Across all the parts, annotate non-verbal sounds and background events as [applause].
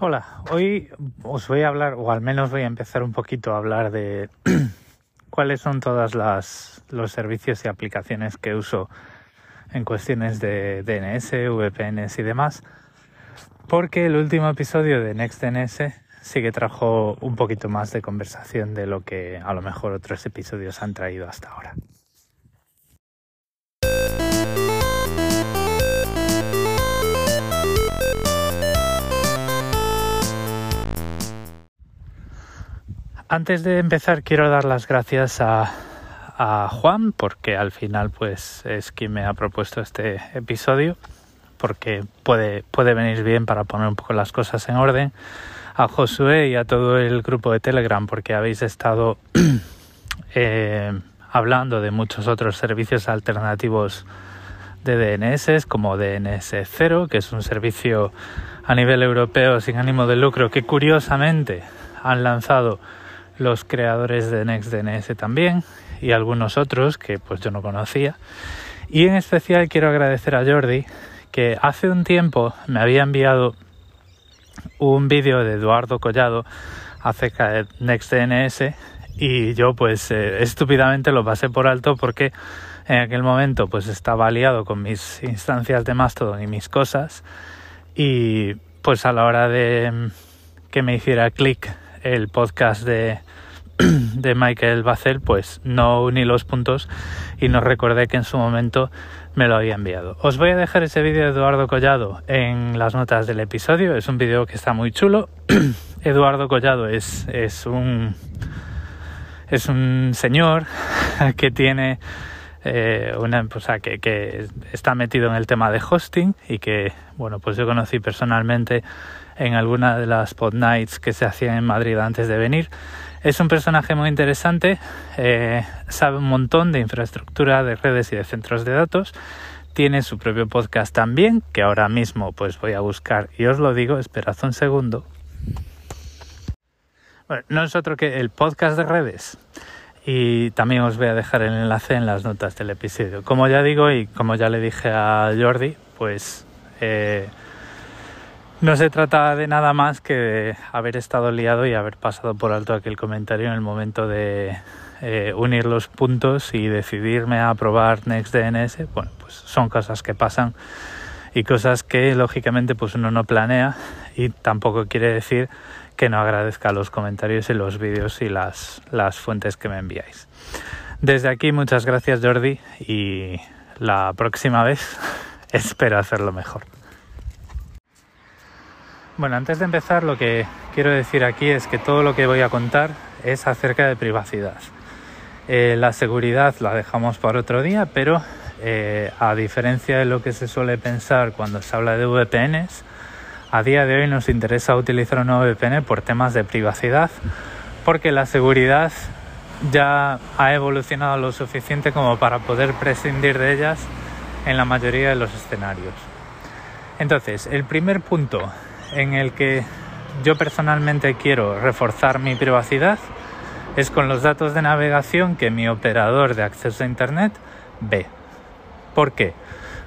Hola, hoy os voy a hablar, o al menos voy a empezar un poquito a hablar de [clears throat] cuáles son todas las los servicios y aplicaciones que uso en cuestiones de DNS, VPNs y demás, porque el último episodio de NextDNS sí que trajo un poquito más de conversación de lo que a lo mejor otros episodios han traído hasta ahora. Antes de empezar quiero dar las gracias a, Juan porque al final pues es quien me ha propuesto este episodio porque puede, puede venir bien para poner un poco las cosas en orden. A Josué y a todo el grupo de Telegram porque habéis estado [clears throat] eh, hablando de muchos otros servicios alternativos de DNS como DNS 0 que es un servicio a nivel europeo sin ánimo de lucro que curiosamente han lanzado los creadores de NextDNS también y algunos otros que pues yo no conocía. Y en especial quiero agradecer a Jordi que hace un tiempo me había enviado un vídeo de Eduardo Collado acerca de NextDNS y yo pues eh, estúpidamente lo pasé por alto porque en aquel momento pues estaba aliado con mis instancias de Mastodon y mis cosas y pues a la hora de que me hiciera clic el podcast de, [clears throat] de Michael Bacel, pues no uní los puntos y no recordé que en su momento me lo había enviado. Os voy a dejar ese vídeo de Eduardo Collado en las notas del episodio. Es un vídeo que está muy chulo. [clears throat] Eduardo Collado es, es un es un señor [laughs] que tiene eh, una o sea, que, que está metido en el tema de hosting y que bueno pues yo conocí personalmente en alguna de las pod nights que se hacían en Madrid antes de venir. Es un personaje muy interesante, eh, sabe un montón de infraestructura, de redes y de centros de datos. Tiene su propio podcast también, que ahora mismo pues voy a buscar y os lo digo, esperad un segundo. Bueno, no es otro que el podcast de redes. Y también os voy a dejar el enlace en las notas del episodio. Como ya digo y como ya le dije a Jordi, pues eh, no se trata de nada más que de haber estado liado y haber pasado por alto aquel comentario en el momento de eh, unir los puntos y decidirme a probar NextDNS. Bueno, pues son cosas que pasan y cosas que lógicamente pues uno no planea y tampoco quiere decir que no agradezca los comentarios y los vídeos y las, las fuentes que me enviáis. Desde aquí muchas gracias Jordi y la próxima vez [laughs] espero hacerlo mejor. Bueno, antes de empezar lo que quiero decir aquí es que todo lo que voy a contar es acerca de privacidad. Eh, la seguridad la dejamos para otro día, pero eh, a diferencia de lo que se suele pensar cuando se habla de VPNs, a día de hoy nos interesa utilizar una VPN por temas de privacidad, porque la seguridad ya ha evolucionado lo suficiente como para poder prescindir de ellas en la mayoría de los escenarios. Entonces, el primer punto en el que yo personalmente quiero reforzar mi privacidad es con los datos de navegación que mi operador de acceso a Internet ve. ¿Por qué?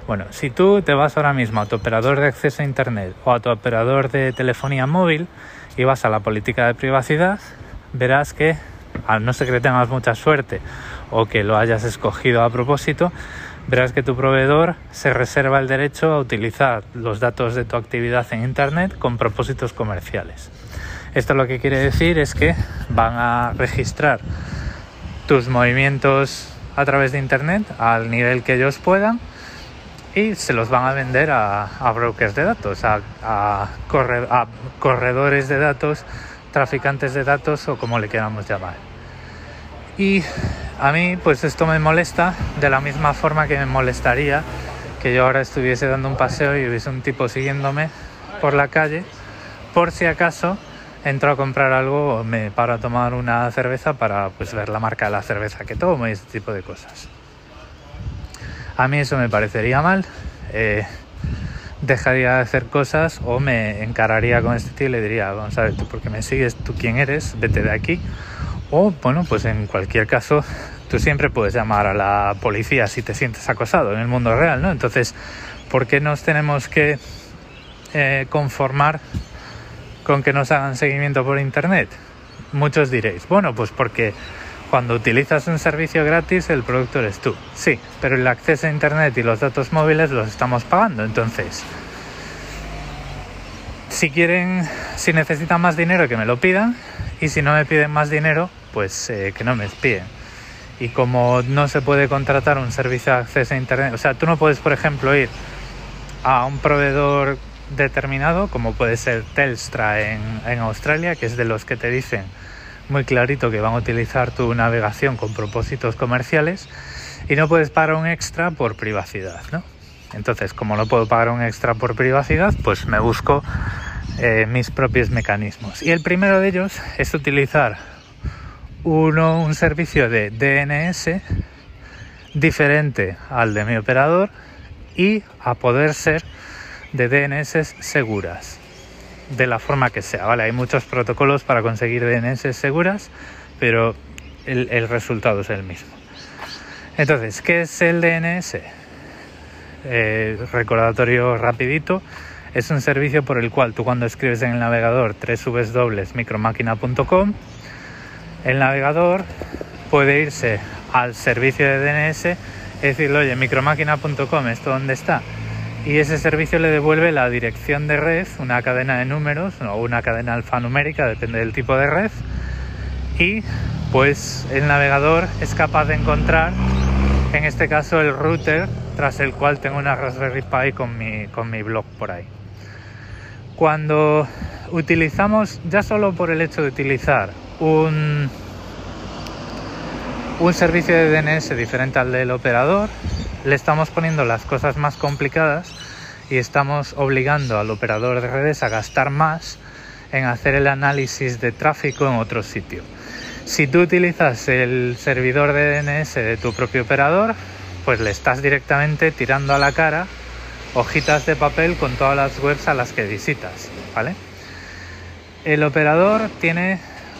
Bueno, si tú te vas ahora mismo a tu operador de acceso a Internet o a tu operador de telefonía móvil y vas a la política de privacidad, verás que, a no ser que tengas mucha suerte o que lo hayas escogido a propósito, verás que tu proveedor se reserva el derecho a utilizar los datos de tu actividad en Internet con propósitos comerciales. Esto lo que quiere decir es que van a registrar tus movimientos a través de Internet al nivel que ellos puedan y se los van a vender a, brokers de datos, a, corredores de datos, traficantes de datos o como le queramos llamar. Y a mí pues esto me molesta de la misma forma que me molestaría que yo ahora estuviese dando un paseo y hubiese un tipo siguiéndome por la calle por si acaso entro a comprar algo o me paro a tomar una cerveza para pues ver la marca de la cerveza que tomo y este tipo de cosas. A mí eso me parecería mal. Eh, dejaría de hacer cosas o me encararía con este tío y le diría, vamos a ver, porque me sigues, tú quién eres, vete de aquí o, bueno, pues en cualquier caso, tú siempre puedes llamar a la policía si te sientes acosado en el mundo real, ¿no? Entonces, ¿por qué nos tenemos que eh, conformar con que nos hagan seguimiento por internet? Muchos diréis, bueno, pues porque cuando utilizas un servicio gratis el producto eres tú. Sí, pero el acceso a internet y los datos móviles los estamos pagando, entonces si quieren, si necesitan más dinero que me lo pidan y si no me piden más dinero, pues eh, que no me espíen. Y como no se puede contratar un servicio de acceso a internet, o sea, tú no puedes, por ejemplo, ir a un proveedor determinado, como puede ser Telstra en, en Australia, que es de los que te dicen muy clarito que van a utilizar tu navegación con propósitos comerciales y no puedes pagar un extra por privacidad, ¿no? Entonces, como no puedo pagar un extra por privacidad, pues me busco eh, mis propios mecanismos. Y el primero de ellos es utilizar uno, un servicio de DNS diferente al de mi operador y a poder ser de DNS seguras, de la forma que sea. Vale, hay muchos protocolos para conseguir DNS seguras, pero el, resultado es el mismo. Entonces, ¿qué es el DNS? Eh, recordatorio rapidito, es un servicio por el cual tú cuando escribes en el navegador www.micromáquina.com, el navegador puede irse al servicio de DNS y decirle, oye, micromáquina.com, ¿esto dónde está? Y ese servicio le devuelve la dirección de red, una cadena de números o una cadena alfanumérica, depende del tipo de red. Y pues el navegador es capaz de encontrar, en este caso, el router tras el cual tengo una Raspberry Pi con mi, con mi blog por ahí. Cuando utilizamos, ya solo por el hecho de utilizar un, un servicio de DNS diferente al del operador, le estamos poniendo las cosas más complicadas y estamos obligando al operador de redes a gastar más en hacer el análisis de tráfico en otro sitio. Si tú utilizas el servidor de DNS de tu propio operador, pues le estás directamente tirando a la cara hojitas de papel con todas las webs a las que visitas, ¿vale? El operador tiene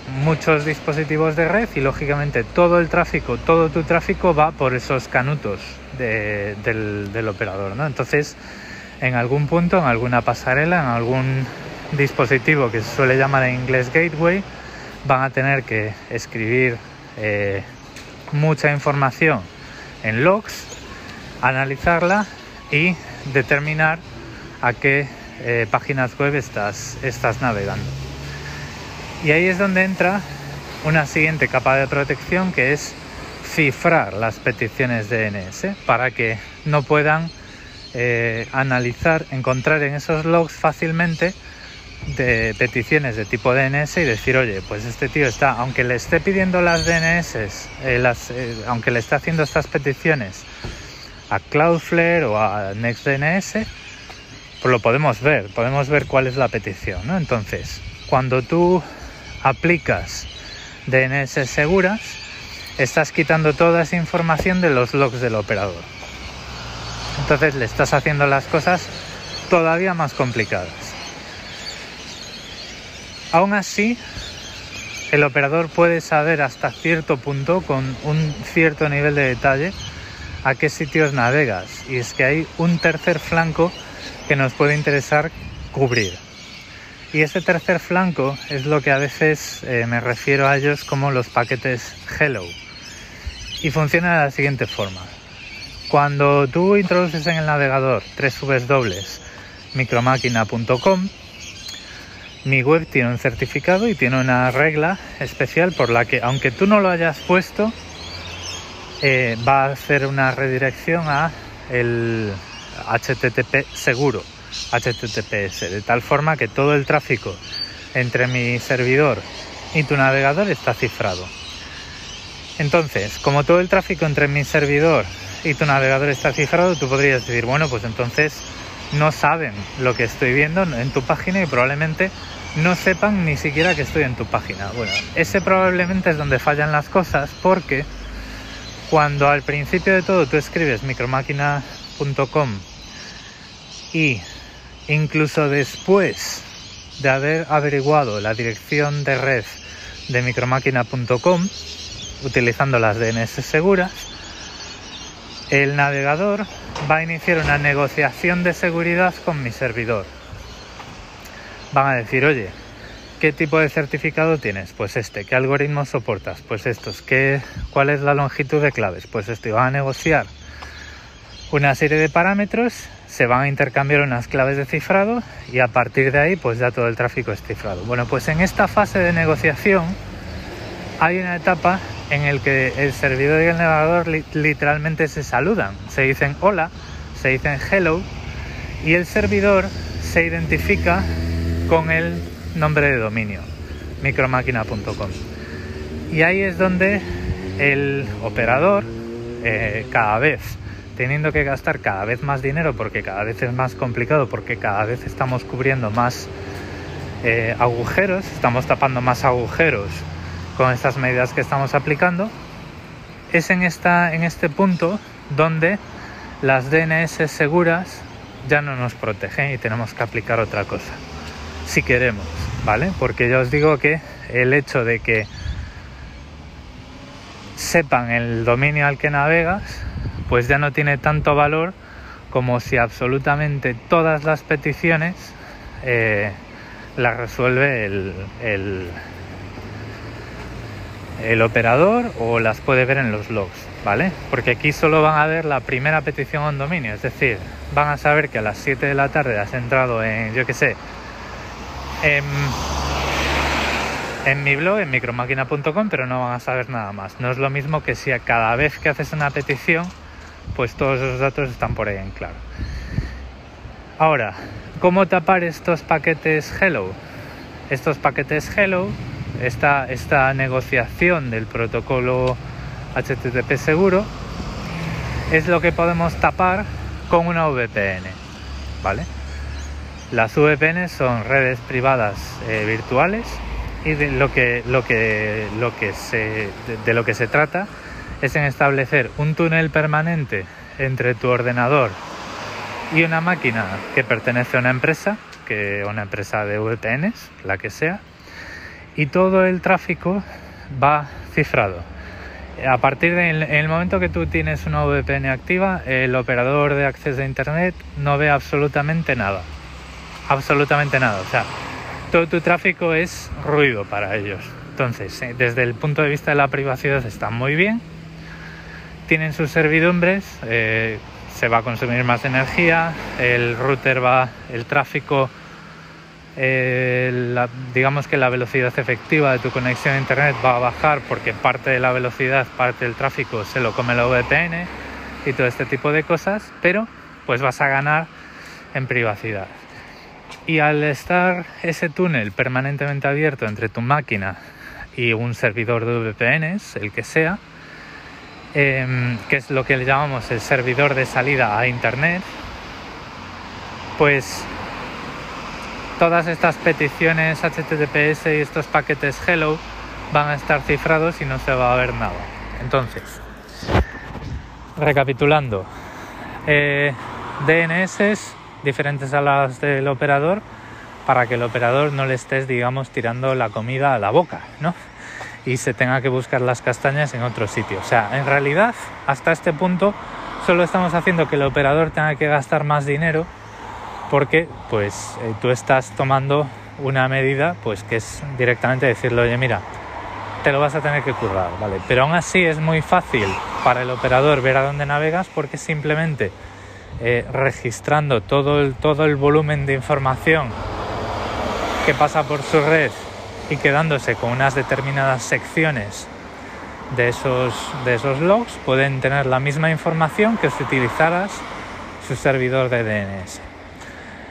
muchos dispositivos de red y lógicamente todo el tráfico, todo tu tráfico va por esos canutos del, operador, ¿no? Entonces, en algún punto, en alguna pasarela, en algún dispositivo que se suele llamar en inglés gateway, van a tener que escribir eh, mucha información en logs, analizarla y determinar a qué eh, páginas web estás navegando. Y ahí es donde entra una siguiente capa de protección que es cifrar las peticiones DNS para que no puedan eh, analizar, encontrar en esos logs fácilmente de peticiones de tipo DNS y decir, oye, pues este tío está, aunque le esté pidiendo las DNS, eh, las, eh, aunque le esté haciendo estas peticiones a Cloudflare o a NextDNS, pues lo podemos ver, podemos ver cuál es la petición. Entonces, cuando tú aplicas DNS seguras, estás quitando toda esa información de los logs del operador. Entonces le estás haciendo las cosas todavía más complicadas. Aún así, el operador puede saber hasta cierto punto, con un cierto nivel de detalle, a qué sitios navegas. Y es que hay un tercer flanco que nos puede interesar cubrir. Y ese tercer flanco es lo que a veces eh, me refiero a ellos como los paquetes Hello. Y funciona de la siguiente forma. Cuando tú introduces en el navegador tres dobles micromáquina.com, mi web tiene un certificado y tiene una regla especial por la que, aunque tú no lo hayas puesto, eh, va a hacer una redirección a el HTTP seguro, HTTPS, de tal forma que todo el tráfico entre mi servidor y tu navegador está cifrado. Entonces, como todo el tráfico entre mi servidor y tu navegador está cifrado, tú podrías decir, bueno, pues entonces no saben lo que estoy viendo en tu página y probablemente no sepan ni siquiera que estoy en tu página. Bueno, ese probablemente es donde fallan las cosas porque cuando al principio de todo tú escribes micromáquina.com y incluso después de haber averiguado la dirección de red de micromáquina.com utilizando las DNS seguras, el navegador va a iniciar una negociación de seguridad con mi servidor. Van a decir, oye, ¿Qué tipo de certificado tienes? Pues este. ¿Qué algoritmos soportas? Pues estos. ¿Qué, ¿Cuál es la longitud de claves? Pues esto. Y van a negociar una serie de parámetros, se van a intercambiar unas claves de cifrado y a partir de ahí pues ya todo el tráfico es cifrado. Bueno, pues en esta fase de negociación hay una etapa en la que el servidor y el navegador literalmente se saludan. Se dicen hola, se dicen hello y el servidor se identifica con el nombre de dominio, micromáquina.com. Y ahí es donde el operador, eh, cada vez teniendo que gastar cada vez más dinero porque cada vez es más complicado, porque cada vez estamos cubriendo más eh, agujeros, estamos tapando más agujeros con estas medidas que estamos aplicando, es en, esta, en este punto donde las DNS seguras ya no nos protegen y tenemos que aplicar otra cosa, si queremos. ¿vale? Porque ya os digo que el hecho de que sepan el dominio al que navegas, pues ya no tiene tanto valor como si absolutamente todas las peticiones eh, las resuelve el, el, operador o las puede ver en los logs, ¿vale? Porque aquí solo van a ver la primera petición en dominio, es decir, van a saber que a las 7 de la tarde has entrado en, yo qué sé, en, mi blog, en micromáquina.com, pero no van a saber nada más. No es lo mismo que si a cada vez que haces una petición, pues todos esos datos están por ahí en claro. Ahora, ¿cómo tapar estos paquetes Hello? Estos paquetes Hello, esta, esta negociación del protocolo HTTP seguro, es lo que podemos tapar con una VPN, ¿vale? Las VPN son redes privadas eh, virtuales y de lo que, lo que, lo que se, de, lo que se trata es en establecer un túnel permanente entre tu ordenador y una máquina que pertenece a una empresa, que una empresa de VPNs, la que sea, y todo el tráfico va cifrado. A partir del momento que tú tienes una VPN activa, el operador de acceso a Internet no ve absolutamente nada absolutamente nada. O sea, todo tu tráfico es ruido para ellos. Entonces, eh, desde el punto de vista de la privacidad están muy bien. Tienen sus servidumbres, eh, se va a consumir más energía, el router va, el tráfico, eh, digamos que la velocidad efectiva de tu conexión a internet va a bajar porque parte de la velocidad, parte del tráfico se lo come la VPN y todo este tipo de cosas, pero pues vas a ganar en privacidad. Y al estar ese túnel permanentemente abierto entre tu máquina y un servidor de VPNs, el que sea, em, que es lo que le llamamos el servidor de salida a Internet, pues todas estas peticiones HTTPS y estos paquetes Hello van a estar cifrados y no se va a ver nada. Entonces, recapitulando, eh, DNS diferentes a las del operador para que el operador no le estés, digamos, tirando la comida a la boca, ¿no? Y se tenga que buscar las castañas en otro sitio. O sea, en realidad, hasta este punto, solo estamos haciendo que el operador tenga que gastar más dinero porque, pues, eh, tú estás tomando una medida, pues, que es directamente decirle, oye, mira, te lo vas a tener que currar, ¿vale? Pero aún así es muy fácil para el operador ver a dónde navegas porque simplemente eh, registrando todo el, todo el volumen de información que pasa por su red y quedándose con unas determinadas secciones de esos, de esos logs, pueden tener la misma información que si utilizaras su servidor de DNS.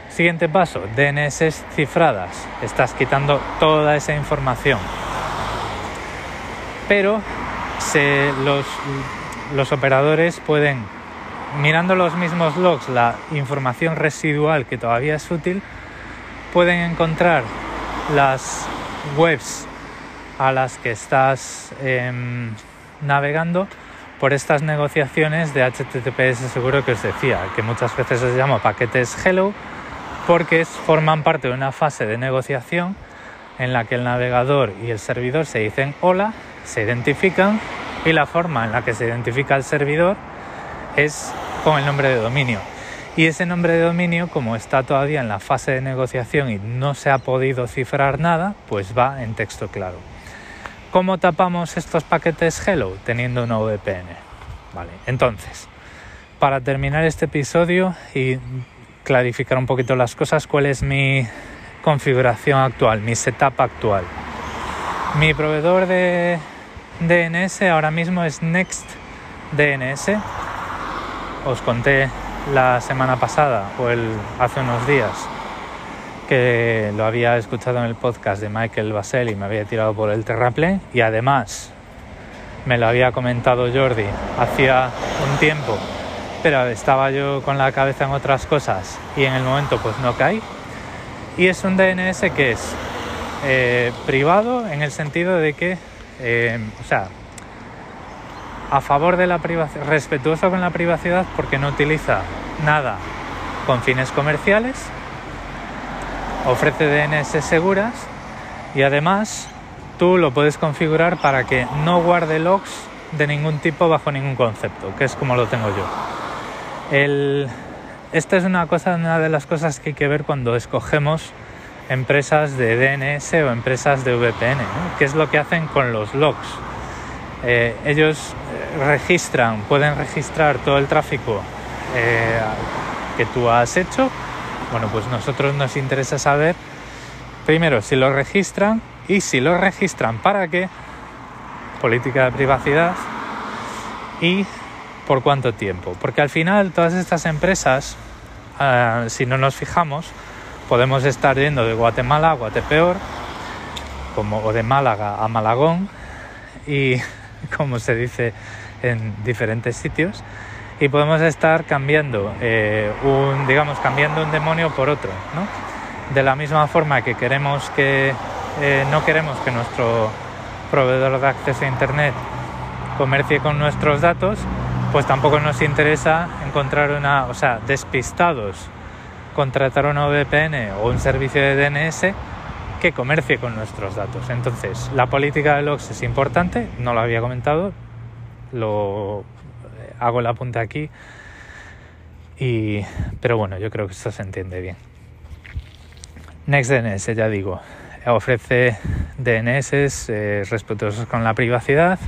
Siguiente paso, DNS cifradas. Estás quitando toda esa información. Pero los, los operadores pueden mirando los mismos logs, la información residual que todavía es útil, pueden encontrar las webs a las que estás em, navegando por estas negociaciones de HTTPS seguro que os decía, que muchas veces se llama paquetes hello, porque forman parte de una fase de negociación en la que el navegador y el servidor se dicen hola, se identifican y la forma en la que se identifica el servidor es con el nombre de dominio. Y ese nombre de dominio, como está todavía en la fase de negociación y no se ha podido cifrar nada, pues va en texto claro. ¿Cómo tapamos estos paquetes Hello? Teniendo una VPN. Vale, entonces, para terminar este episodio y clarificar un poquito las cosas, ¿cuál es mi configuración actual, mi setup actual? Mi proveedor de DNS ahora mismo es NextDNS. Os conté la semana pasada o el, hace unos días que lo había escuchado en el podcast de Michael Basel y me había tirado por el terraplén y además me lo había comentado Jordi hacía un tiempo pero estaba yo con la cabeza en otras cosas y en el momento pues no caí. Y es un DNS que es eh, privado en el sentido de que eh, o sea a favor de la privacidad, respetuoso con la privacidad porque no utiliza nada con fines comerciales, ofrece DNS seguras y además tú lo puedes configurar para que no guarde logs de ningún tipo bajo ningún concepto, que es como lo tengo yo. El, esta es una cosa, una de las cosas que hay que ver cuando escogemos empresas de DNS o empresas de VPN, ¿no? qué es lo que hacen con los logs. Eh, ellos registran, pueden registrar todo el tráfico eh, que tú has hecho. Bueno, pues nosotros nos interesa saber primero si lo registran y si lo registran para qué, política de privacidad y por cuánto tiempo. Porque al final todas estas empresas, ah, si no nos fijamos, podemos estar yendo de Guatemala a Guatepeor, como, o de Málaga a Malagón, y [laughs] como se dice en diferentes sitios y podemos estar cambiando eh, un digamos cambiando un demonio por otro ¿no? de la misma forma que queremos que eh, no queremos que nuestro proveedor de acceso a internet comercie con nuestros datos pues tampoco nos interesa encontrar una o sea despistados contratar una VPN o un servicio de DNS que comercie con nuestros datos. Entonces, la política de logs es importante, no lo había comentado, lo eh, hago el apunte aquí. Y, pero bueno, yo creo que esto se entiende bien. NextDNS, ya digo, ofrece DNS eh, respetuosos con la privacidad,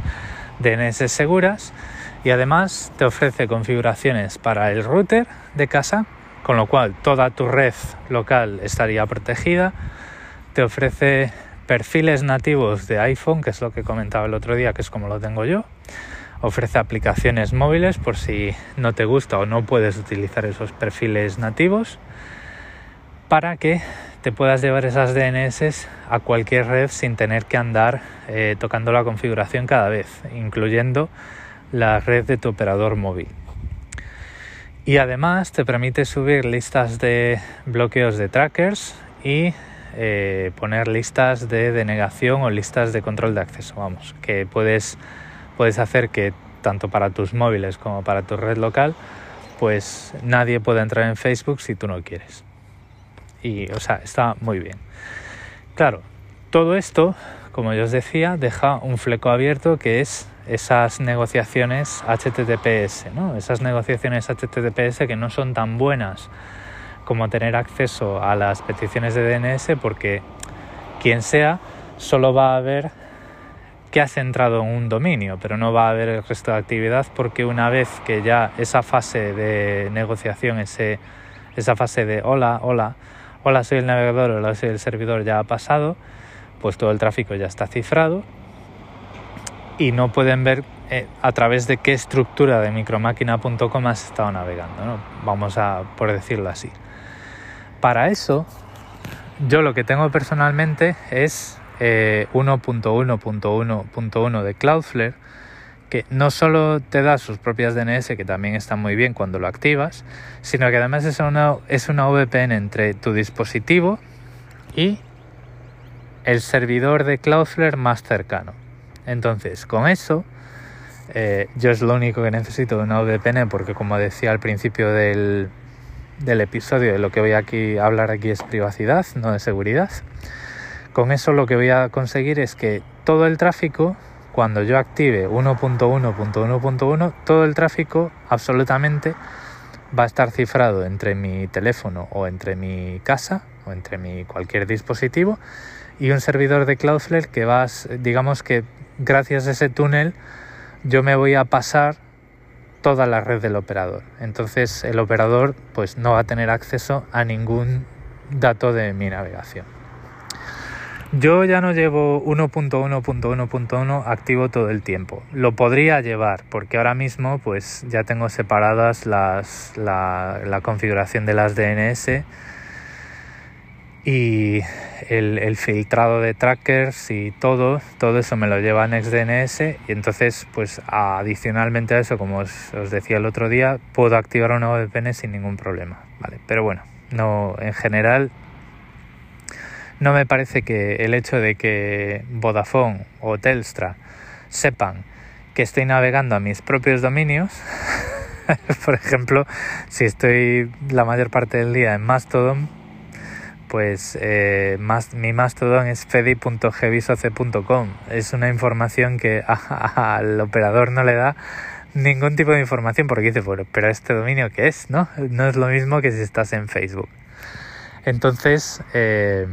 DNS seguras y además te ofrece configuraciones para el router de casa, con lo cual toda tu red local estaría protegida. Te ofrece perfiles nativos de iPhone, que es lo que comentaba el otro día, que es como lo tengo yo ofrece aplicaciones móviles por si no te gusta o no puedes utilizar esos perfiles nativos para que te puedas llevar esas DNS a cualquier red sin tener que andar eh, tocando la configuración cada vez, incluyendo la red de tu operador móvil. Y además te permite subir listas de bloqueos de trackers y eh, poner listas de denegación o listas de control de acceso, vamos, que puedes puedes hacer que tanto para tus móviles como para tu red local, pues nadie pueda entrar en Facebook si tú no quieres. Y, o sea, está muy bien. Claro, todo esto, como yo os decía, deja un fleco abierto que es esas negociaciones HTTPS, ¿no? Esas negociaciones HTTPS que no son tan buenas como tener acceso a las peticiones de DNS porque quien sea solo va a ver que has entrado en un dominio, pero no va a haber el resto de actividad porque una vez que ya esa fase de negociación, ese, esa fase de hola, hola, hola soy el navegador, hola soy el servidor ya ha pasado, pues todo el tráfico ya está cifrado y no pueden ver eh, a través de qué estructura de micromáquina.com has estado navegando, ¿no? vamos a por decirlo así. Para eso, yo lo que tengo personalmente es 1.1.1.1 eh, de Cloudflare, que no solo te da sus propias DNS, que también están muy bien cuando lo activas, sino que además es una, es una VPN entre tu dispositivo y el servidor de Cloudflare más cercano. Entonces, con eso, eh, yo es lo único que necesito de una VPN, porque como decía al principio del, del episodio, de lo que voy aquí a hablar aquí es privacidad, no de seguridad. Con eso lo que voy a conseguir es que todo el tráfico, cuando yo active 1.1.1.1, todo el tráfico absolutamente va a estar cifrado entre mi teléfono o entre mi casa o entre mi cualquier dispositivo y un servidor de Cloudflare que va, digamos que gracias a ese túnel yo me voy a pasar toda la red del operador. Entonces el operador pues no va a tener acceso a ningún dato de mi navegación. Yo ya no llevo 1.1.1.1 activo todo el tiempo. Lo podría llevar porque ahora mismo pues ya tengo separadas las, la, la configuración de las DNS y el, filtrado de trackers y todo, todo eso me lo lleva NextDNS y entonces pues adicionalmente a eso, como os, decía el otro día, puedo activar una VPN sin ningún problema, ¿vale? Pero bueno, no, en general no me parece que el hecho de que Vodafone o Telstra sepan que estoy navegando a mis propios dominios, [laughs] por ejemplo, si estoy la mayor parte del día en Mastodon, pues eh, más, mi mastodon es fedi.gvisoce.com. Es una información que [laughs] al operador no le da ningún tipo de información porque dice, bueno, pero este dominio qué es, ¿no? No es lo mismo que si estás en Facebook. Entonces, eh,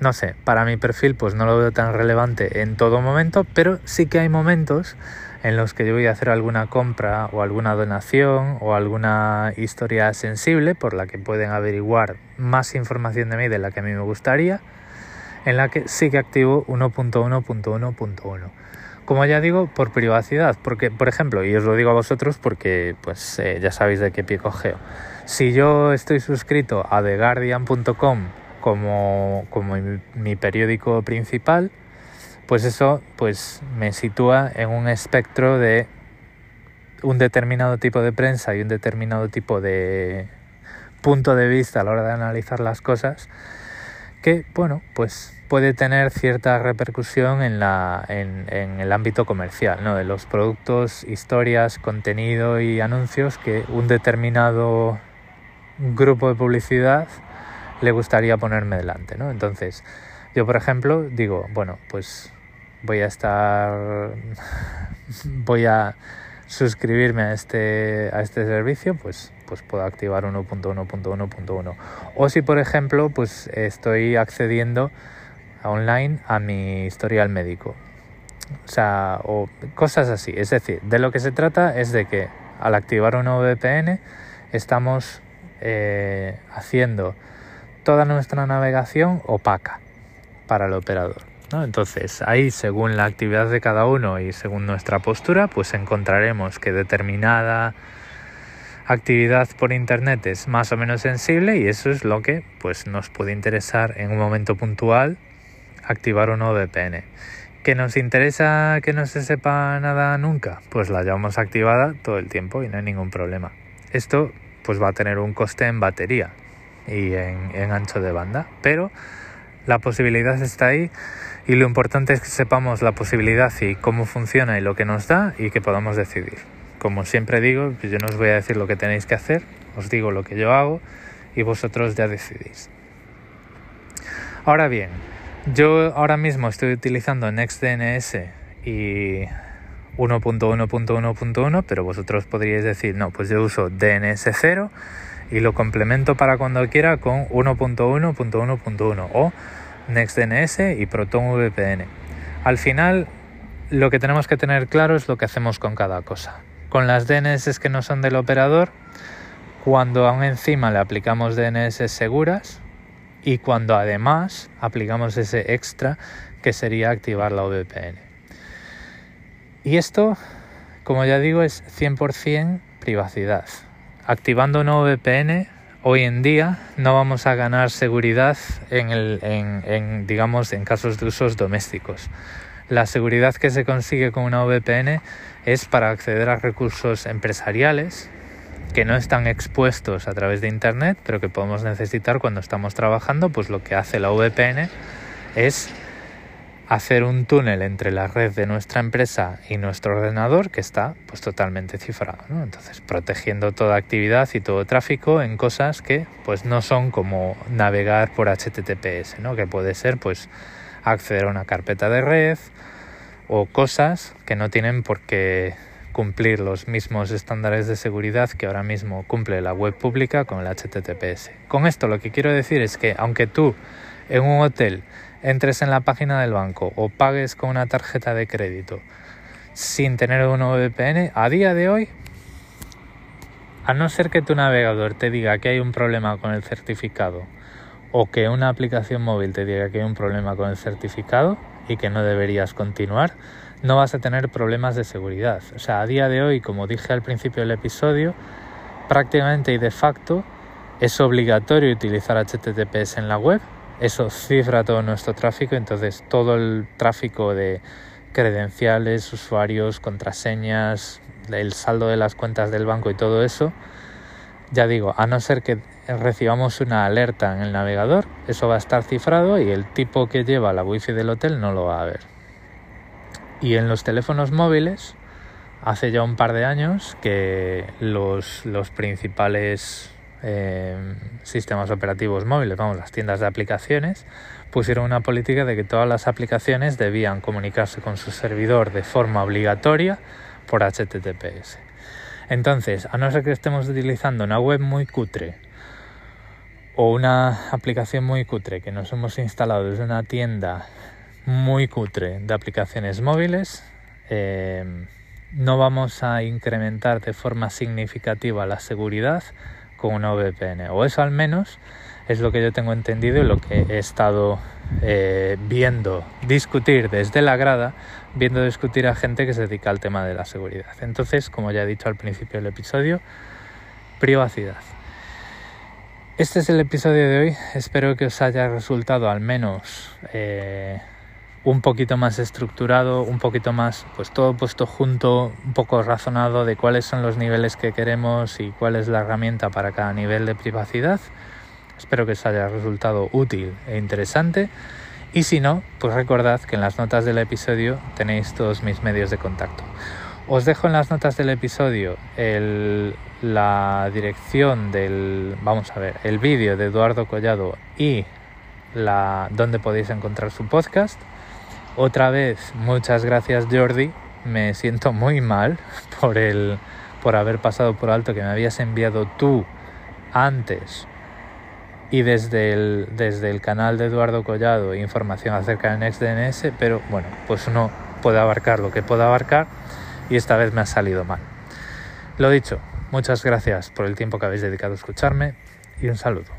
no sé, para mi perfil pues no lo veo tan relevante en todo momento, pero sí que hay momentos en los que yo voy a hacer alguna compra o alguna donación o alguna historia sensible por la que pueden averiguar más información de mí de la que a mí me gustaría, en la que sí que activo 1.1.1.1. Como ya digo, por privacidad, porque, por ejemplo, y os lo digo a vosotros porque pues eh, ya sabéis de qué pie cogeo. Si yo estoy suscrito a TheGuardian.com como, como mi periódico principal, pues eso pues me sitúa en un espectro de un determinado tipo de prensa y un determinado tipo de punto de vista a la hora de analizar las cosas que bueno pues puede tener cierta repercusión en, la, en, en el ámbito comercial ¿no? de los productos, historias, contenido y anuncios que un determinado grupo de publicidad le gustaría ponerme delante. ¿no? Entonces, yo por ejemplo digo, bueno, pues voy a estar [laughs] voy a suscribirme a este a este servicio pues pues puedo activar 1.1.1.1 o si por ejemplo pues estoy accediendo online a mi historial médico. O sea o cosas así. Es decir de lo que se trata es de que al activar una VPN estamos eh, haciendo toda nuestra navegación opaca para el operador entonces, ahí según la actividad de cada uno y según nuestra postura, pues encontraremos que determinada actividad por internet es más o menos sensible y eso es lo que pues nos puede interesar en un momento puntual activar un VPN. ¿Que nos interesa que no se sepa nada nunca? Pues la llevamos activada todo el tiempo y no hay ningún problema. Esto pues va a tener un coste en batería y en, en ancho de banda, pero la posibilidad está ahí y lo importante es que sepamos la posibilidad y cómo funciona y lo que nos da y que podamos decidir. Como siempre digo, yo no os voy a decir lo que tenéis que hacer, os digo lo que yo hago y vosotros ya decidís. Ahora bien, yo ahora mismo estoy utilizando NextDNS y 1.1.1.1, pero vosotros podríais decir, no, pues yo uso DNS 0 y lo complemento para cuando quiera con 1.1.1.1 o NextDNS y ProtonVPN. Al final, lo que tenemos que tener claro es lo que hacemos con cada cosa. Con las DNS que no son del operador, cuando aún encima le aplicamos DNS seguras y cuando además aplicamos ese extra que sería activar la VPN. Y esto, como ya digo, es 100% privacidad. Activando una VPN hoy en día no vamos a ganar seguridad en, el, digamos, en casos de usos domésticos. La seguridad que se consigue con una VPN es para acceder a recursos empresariales que no están expuestos a través de Internet, pero que podemos necesitar cuando estamos trabajando, pues lo que hace la VPN es hacer un túnel entre la red de nuestra empresa y nuestro ordenador que está pues totalmente cifrado entonces protegiendo toda actividad y todo tráfico en cosas que pues no son como navegar por HTTPS ¿no? que puede ser pues acceder a una carpeta de red o cosas que no tienen por qué cumplir los mismos estándares de seguridad que ahora mismo cumple la web pública con el HTTPS. Con esto lo que quiero decir es que aunque tú en un hotel entres en la página del banco o pagues con una tarjeta de crédito sin tener un VPN, a día de hoy, a no ser que tu navegador te diga que hay un problema con el certificado o que una aplicación móvil te diga que hay un problema con el certificado y que no deberías continuar, no vas a tener problemas de seguridad. O sea, a día de hoy, como dije al principio del episodio, prácticamente y de facto es obligatorio utilizar HTTPS en la web. Eso cifra todo nuestro tráfico, entonces todo el tráfico de credenciales, usuarios, contraseñas, el saldo de las cuentas del banco y todo eso, ya digo, a no ser que recibamos una alerta en el navegador, eso va a estar cifrado y el tipo que lleva la wifi del hotel no lo va a ver. Y en los teléfonos móviles, hace ya un par de años que los, principales eh, sistemas operativos móviles, vamos, las tiendas de aplicaciones, pusieron una política de que todas las aplicaciones debían comunicarse con su servidor de forma obligatoria por HTTPS. Entonces, a no ser que estemos utilizando una web muy cutre o una aplicación muy cutre que nos hemos instalado desde una tienda muy cutre de aplicaciones móviles, eh, no vamos a incrementar de forma significativa la seguridad con una VPN. O eso al menos es lo que yo tengo entendido y lo que he estado eh, viendo discutir desde la grada, viendo discutir a gente que se dedica al tema de la seguridad. Entonces, como ya he dicho al principio del episodio, privacidad. Este es el episodio de hoy. Espero que os haya resultado al menos eh, un poquito más estructurado, un poquito más, pues todo puesto junto, un poco razonado de cuáles son los niveles que queremos y cuál es la herramienta para cada nivel de privacidad. Espero que os haya resultado útil e interesante. Y si no, pues recordad que en las notas del episodio tenéis todos mis medios de contacto. Os dejo en las notas del episodio la dirección del, vamos a ver, el vídeo de Eduardo Collado y la donde podéis encontrar su podcast otra vez, muchas gracias Jordi. Me siento muy mal por el por haber pasado por alto que me habías enviado tú antes y desde el, desde el canal de Eduardo Collado información acerca del NextDNS, pero bueno, pues uno puede abarcar lo que pueda abarcar y esta vez me ha salido mal. Lo dicho, muchas gracias por el tiempo que habéis dedicado a escucharme y un saludo.